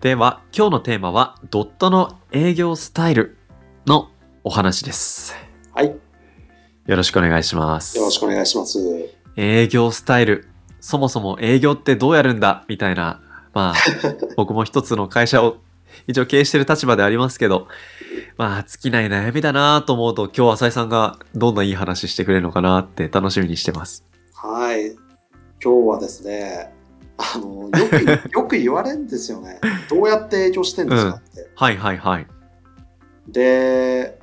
では、今日のテーマは、ドットの営業スタイルのお話です。はい。よよろしくお願いします。ろしくお願いします。営業スタイル。そもそも営業ってどうやるんだみたいな、まあ、僕も一つの会社を一応経営してる立場でありますけど、まあ、尽きない悩みだなと思うと、今日浅井さんがどんないい話してくれるのかなって楽しみにしてます。はい。今日はですね、あの、よく、よく言われるんですよね。どうやって営業してんですかって。はいはいはい。で、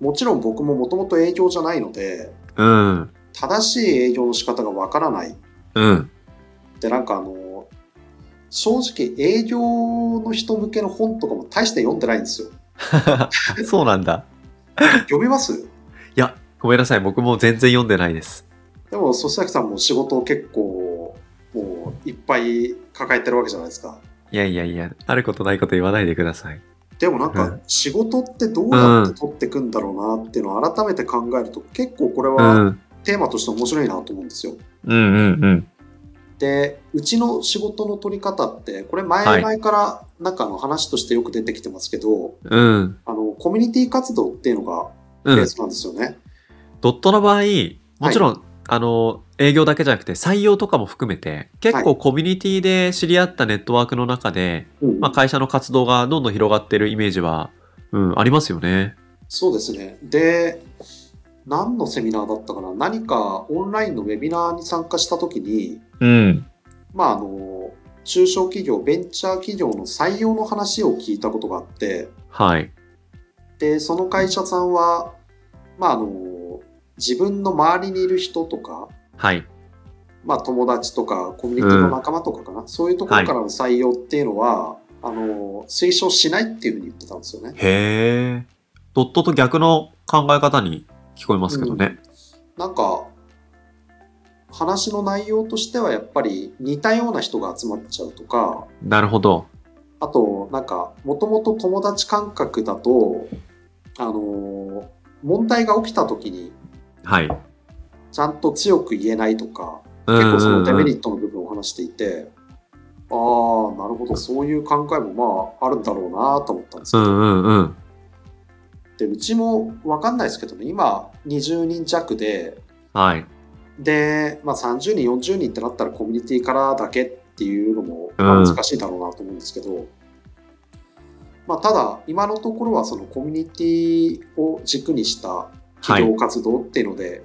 もちろん僕ももともと営業じゃないので、うん。正しい営業の仕方がわからない。うん。で、なんかあの、正直営業の人向けの本とかも大して読んでないんですよ。そうなんだ。読みます？いや、ごめんなさい。僕も全然読んでないです。でも、曽崎さんも仕事を結構、いっぱい抱えてるわけじゃないですか。いやいやいや、あることないこと言わないでください。でもなんかうん仕事ってどうやって取っていくんだろうなっていうのを改めて考えると結構これうはん。テーマとして面白いなと思うんですよ。うんうんうん。で、うちの仕事の取り方ってこれ前はい々からなんかあの話としてよく出てきてますけど、うん。あのコミュニティ活動っていうのがうん。ベースなんですよね。ドットの場合、もちろん、あの、営業だけじゃなくて採用とかも含めて、結構コミュニティで知り合ったネットワークの中で、うんまあ、会社の活動がどんどん広がってるイメージは、うん、ありますよね。そうですね。で、何のセミナーだったかな？何かオンラインのウェビナーに参加した時に、うん。まああの、中小企業、ベンチャー企業の採用の話を聞いたことがあって、はい。で、その会社さんは、まあ、あの、自分の周りにいる人とか、はい。まあ、友達とか、コミュニティの仲間とかかな、そういうところからの採用っていうのは、あの、推奨しないっていうふうに言ってたんですよね。へえ。ドットと逆の考え方に聞こえますけどね。なんか、話の内容としてはやっぱり似たような人が集まっちゃうとか、なるほど。あと、なんか、もともと友達感覚だと、あの、問題が起きた時に、はい。ちゃんと強く言えないとか、結結構そのデメリットの部分を話していて、ああ、なるほど、そういう考えもまああるんだろうなと思ったんですけど、うんうんうん。でうちも分かんないですけどね、今20人弱で、はい。で、まあ、30人、40人ってなったらコミュニティからだけっていうのも難しいだろうなと思うんですけど、まあ、ただ、今のところはそのコミュニティを軸にした企業活動っていうので、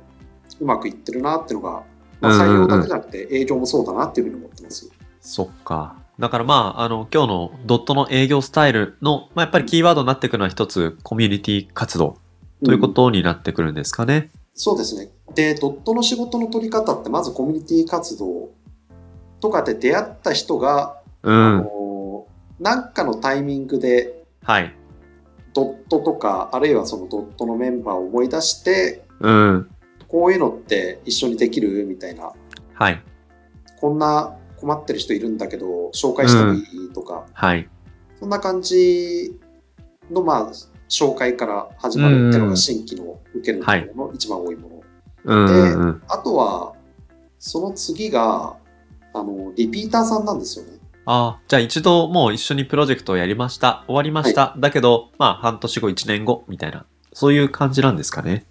うまくいってるなっていうのが、まあ、採用だけじゃなくて営業もそうだなっていうふうに思ってます。そっか。だからまあ、あの、今日のドットの営業スタイルの、まあ、やっぱりキーワードになってくるのは一つ、コミュニティ活動ということになってくるんですかね。そうですね。で、ドットの仕事の取り方って、まずコミュニティ活動とかで出会った人が、うあん。のなんかのタイミングではい。ドットとか、あるいはそのドットのメンバーを思い出して、うん。こういうのって一緒にできるみたいな、はい。こんな困ってる人いるんだけど、紹介してもいいとか、はい。そんな感じの、まあ、紹介から始まるっていうのが新規の受けるところの一番多いもの。うんうんうん。あとは、その次が、あの、リピーターさんなんですよね。ああ、じゃあ一度もう一緒にプロジェクトをやりました。終わりました。だけど、まあ、半年後、一年後、みたいな。そういう感じなんですかね。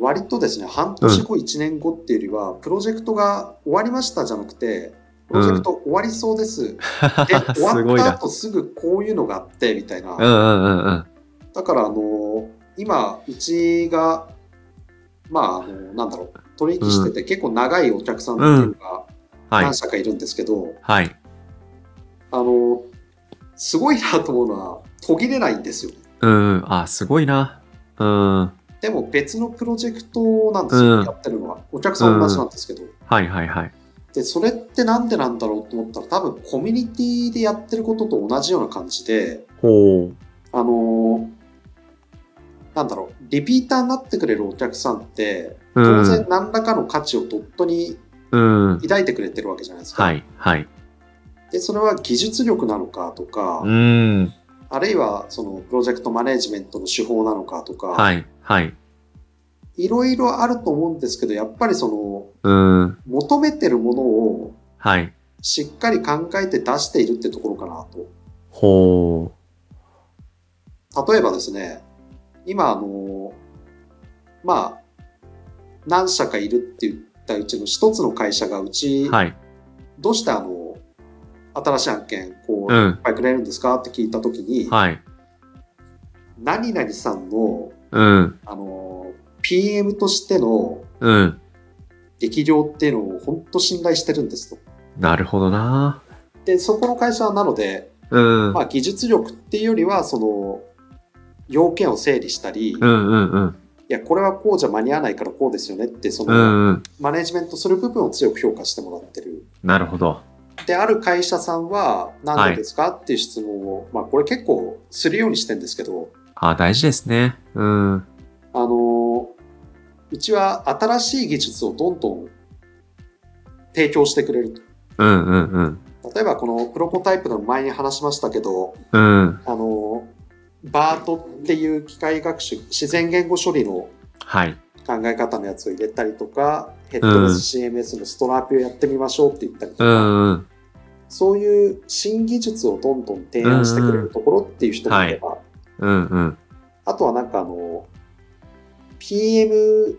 割とですね、半年後、1年後っていうよりは、プロジェクトが終わりましたじゃなくて、プロジェクト終わりそうです。で、終すごいな。わった後すぐこういうのがあって、みたいな。うんうんうんうん。だから、あの、今、うちが、まあ、あの、なんだろう、取引してて結構長いお客さんっていうのがはい何。社かいるんですけど、はい。あの、すごいなと思うのは、途切れないんですよ。うんうん。あ、すごいな。うん。はでも別のプロジェクトなんですよ、うんやってるのは。お客さん同じなんですけど。いはいはい。で、それってなんでなんだろうと思ったら、多分コミュニティでやってることと同じような感じで、ほう。あのなんだろう、リピーターになってくれるお客さんって、当然何らかの価値をドットにうん。抱いてくれてるわけじゃないですか。はい。はい。で、それは技術力なのかとか、うん。あるいはそのプロジェクトマネジメントの手法なのかとか、はい。はい。いろいろあると思うんですけど、やっぱりそのうん。求めてるものをはい。しっかり考えて出しているってところかなと。ほ例えばですね、今あの、まあ、何社かいるって言ったうちの一つの会社がうち、う。はい。どうしてあの、新しい案件、こう、うんいっぱいくれるんですか？って聞いたときに、はい。何々さんの、うん。あの、PM としてのうん。力量っていうのを本当信頼してるんですと。なるほどな。で、そこの会社はなので、うん。まあ、技術力っていうよりは、その、要件を整理したり、いうんうんうん。や、これはこうじゃ間に合わないからこうですよねって、その、うんうん。マネジメントする部分を強く評価してもらってる。なるほど。で、ある会社さんは、何でですか、っていう質問を、まあ、これ結構するようにしてるんですけど、あ、大事ですね。うん。あの、うちは新しい技術をどんどん提供してくれると。うんうんうん。例えばこのプロトタイプの前に話しましたけど、うん。あの、バートっていう機械学習、自然言語処理のはい。考え方のやつを入れたりとか、ヘッドレス CMS のストラップをやってみましょうって言ったりとうか、んうん。そういう新技術をどんどん提案してくれるところっていう人もいれば、うんうん。あとはなんかあの、PM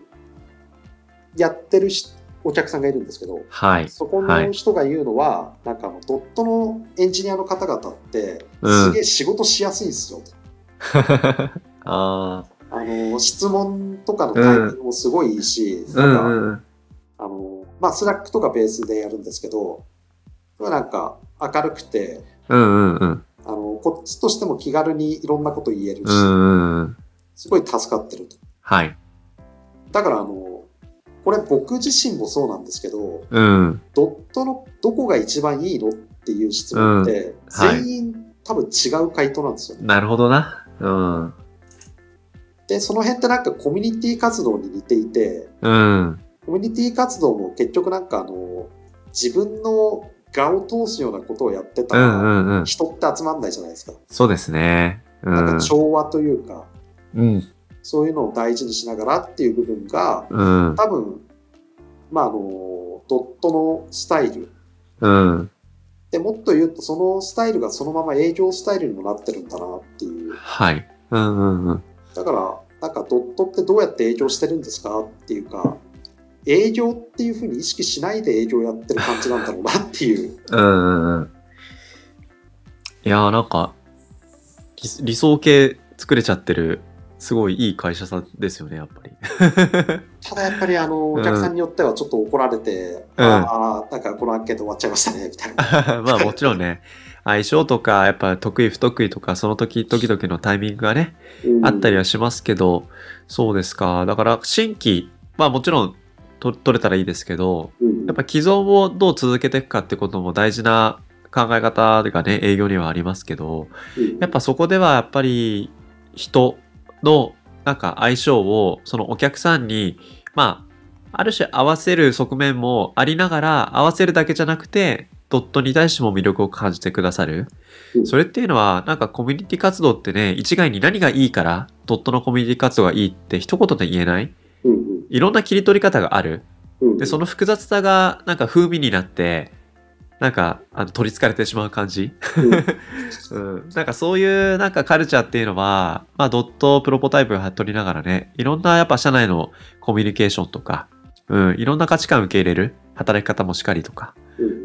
やってるしお客さんがいるんですけど、はい。そこはいの人が言うのは、なんかあの、ドットのエンジニアの方々って、うんすげえ仕事しやすいんですよ。ああの、質問とかのタイミングもすごいいいし、あ。うなんか、んうん。あの、まあ、 Slack とかベースでやるんですけど、なんか明るくて、うんうんうん。あの、こっちとしても気軽にいろんなこと言えるし、うんうんうん。すごい助かってると。はい。だから、あの、これ僕自身もそうなんですけど、うん。ドットのどこが一番いいのっていう質問って、うんはい全員多分違う回答なんですよね。なるほどな。うん。で、その辺ってなんかコミュニティ活動に似ていて、うん。コミュニティ活動も結局なんかあの、自分の我を通すようなことをやってたうんうら、んうん。人って集まんないじゃないですか。そうですね。うんなんか。調和というか、うん。そういうのを大事にしながらっていう部分が、うん。多分、まああの、ドットのスタイル。うん。で、もっと言うと、そのスタイルがそのまま営業スタイルにもなってるんだなっていう。はい。うんうんうん。だから、なんかドットってどうやって営業してるんですかっていうか、営業っていうふうに意識しないで営業やってる感じなんだろうなっていう。うんうんうん。いやーなんか、理理想形作れちゃってる、すごいいい会社さんですよね、やっぱり。ただやっぱりあの、うんお客さんによってはちょっと怒られて、うんああ、なんかこの案件で終わっちゃいましたね、みたいな。まあもちろんね、相性とか、やっぱ得意不得意とか、その時々々のタイミングがね、うん。あったりはしますけど、そうですか。だから新規、まあもちろんと取れたらいいですけど、うん。やっぱ既存をどう続けていくかってことも大事な考え方がね、営業にはありますけど、うん。やっぱそこではやっぱり人のなんか相性をそのお客さんにまあある種合わせる側面もありながら合わせるだけじゃなくてドットに対しても魅力を感じてくださる？うん。それっていうのはなんかコミュニティ活動ってね一概に何がいいからドットのコミュニティ活動がいいって一言で言えない？うんいろんな切り取り方がある。うんでその複雑さがなんか風味になってなんかあの取りつかれてしまう感じ？うん。うん、なんかそういうなんかカルチャーっていうのは、まあ、ドットプロポタイプを取りながらね、いろんなやっぱ社内のコミュニケーションとか、うん、いろんな価値観を受け入れる働き方もしかりとか、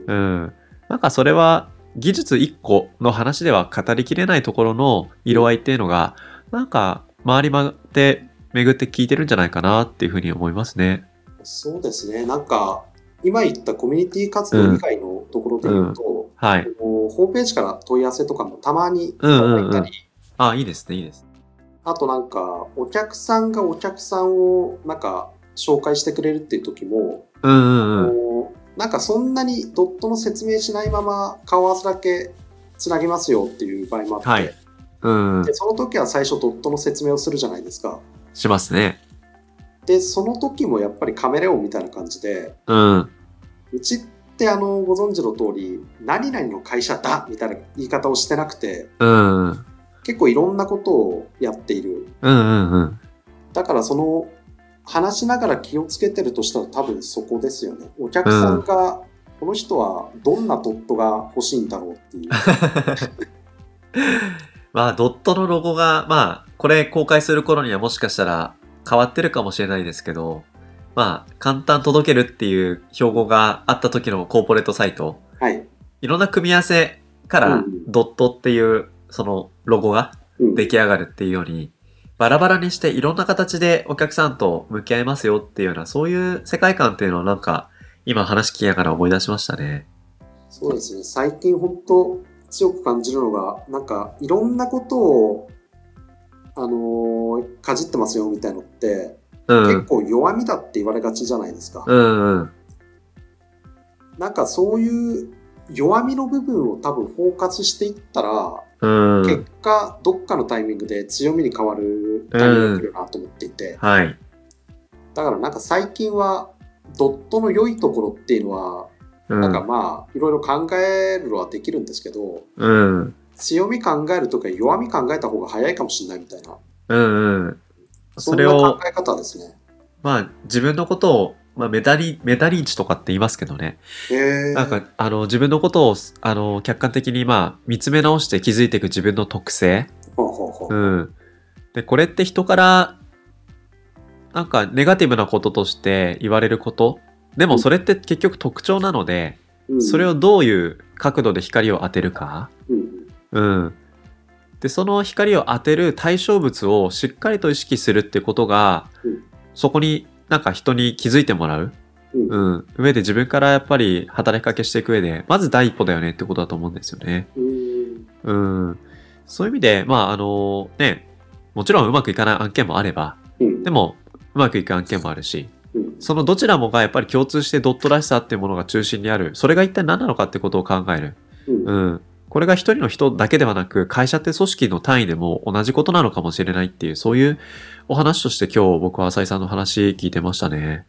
うん。うん、なんかそれは技術1個の話では語りきれないところの色合いっていうのが、なんか周りまで巡って聞いてるんじゃないかなっていうふうに思いますね。そうですね。なんか、今言ったコミュニティ活動以外のところで言うと、はい。あのホームページから問い合わせとかもたまにいたうんうんうんあ、いいですね、いいです。あとなんか、お客さんがお客さんをなんか紹介してくれるっていう時も、うんうんうん。なんかそんなにドットの説明しないまま顔合わせだけつなぎますよっていう場合もあって、はいうんで、。その時は最初ドットの説明をするじゃないですか。しますね。で、その時もやっぱりカメレオンみたいな感じで、うん。うちってあの、ご存知の通り、何々の会社だみたいな言い方をしてなくて、うん。うん結構いろんなことをやっている。うんうん。だからその、話しながら気をつけてるとしたら多分そこですよね。お客さんが、この人はどんなドットが欲しいんだろうっていう。まあ、ドットのロゴが、まあ、これ公開する頃にはもしかしたら変わってるかもしれないですけど、まあ、簡単届けるっていう標語があった時のコーポレートサイト、はい。いろんな組み合わせからうんドットっていうそのロゴがうん出来上がるっていうように、バラバラにしていろんな形でお客さんと向き合いますよっていうような、そういう世界観っていうのをなんか、今話聞きながら思い出しましたね。そうですね。最近本当強く感じるのが、なんかいろんなことを、あのーかじってますよみたいのって、うん。結構弱みだって言われがちじゃないですか。うんうん。なんかそういう弱みの部分を多分フォーカスしていったら、うん。結果どっかのタイミングで強みに変わるタイミングが来るなと思っていて、はい。だからなんか最近はドットの良いところっていうのは、うん。なんかまあいろいろ考えるのはできるんですけど、うん。強み考えるとか弱み考えた方が早いかもしれないみたいな、うんうん。そそれ考、え方ですね。まあ自分のことを、まあメタリ、メタ認知とかって言いますけどね。なんか、あの、自分のことを、あの、客観的にまあ見つめ直して気づいていく自分の特性。うん。で、これって人から、なんかネガティブなこととして言われること。でもそれって結局特徴なので、うんそれをどういう角度で光を当てるか。うんうん。で、その光を当てる対象物をしっかりと意識するってことが、うんそこになんか人に気づいてもらう？うんうん。上で自分からやっぱり働きかけしていく上で、まず第一歩だよねってことだと思うんですよね。うんうん。そういう意味で、まあ、あの、ね、もちろんうまくいかない案件もあれば、うんでも、うまくいく案件もあるし、うんそのどちらもがやっぱり共通してドットらしさっていうものが中心にある。それが一体何なのかってことを考える。うんうん。これが一人の人だけではなく、会社って組織の単位でも同じことなのかもしれないっていう、そういうお話として今日僕は浅井さんの話聞いてましたね。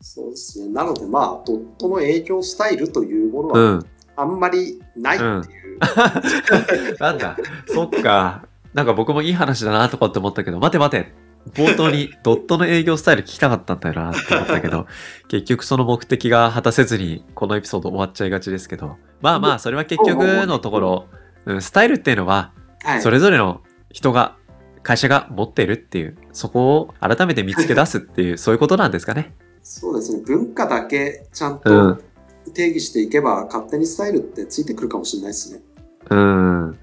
そうですね。なのでまあ、ドットの営業スタイルというものはうん。あんまりないっていう。なんだ、そっか。なんか僕もいい話だなとかって思ったけど、待て待て。冒頭にドットの営業スタイル聞きたかったんだよなって思ったけど、結局その目的が果たせずにこのエピソード終わっちゃいがちですけど、まあまあそれは結局のところ、うんスタイルっていうのははい。それぞれの人が、会社が持っているっていう、そこを改めて見つけ出すっていう、そういうことなんですかね。そうですね。文化だけちゃんうとん。定義していけば、勝手にスタイルってついてくるかもしれないですね。うん。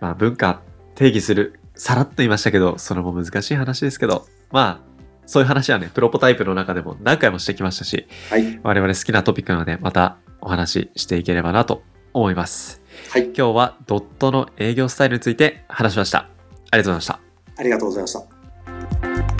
まあ文化定義する。さらっと言いましたけど、それも難しい話ですけど、まあ、そういう話はね、プロポタイプの中でも何回もしてきましたし、はい。我々好きなトピックなので、またお話ししていければなと思います。はい、今日はドットの営業スタイルについて話しました。ありがとうございました。ありがとうございました。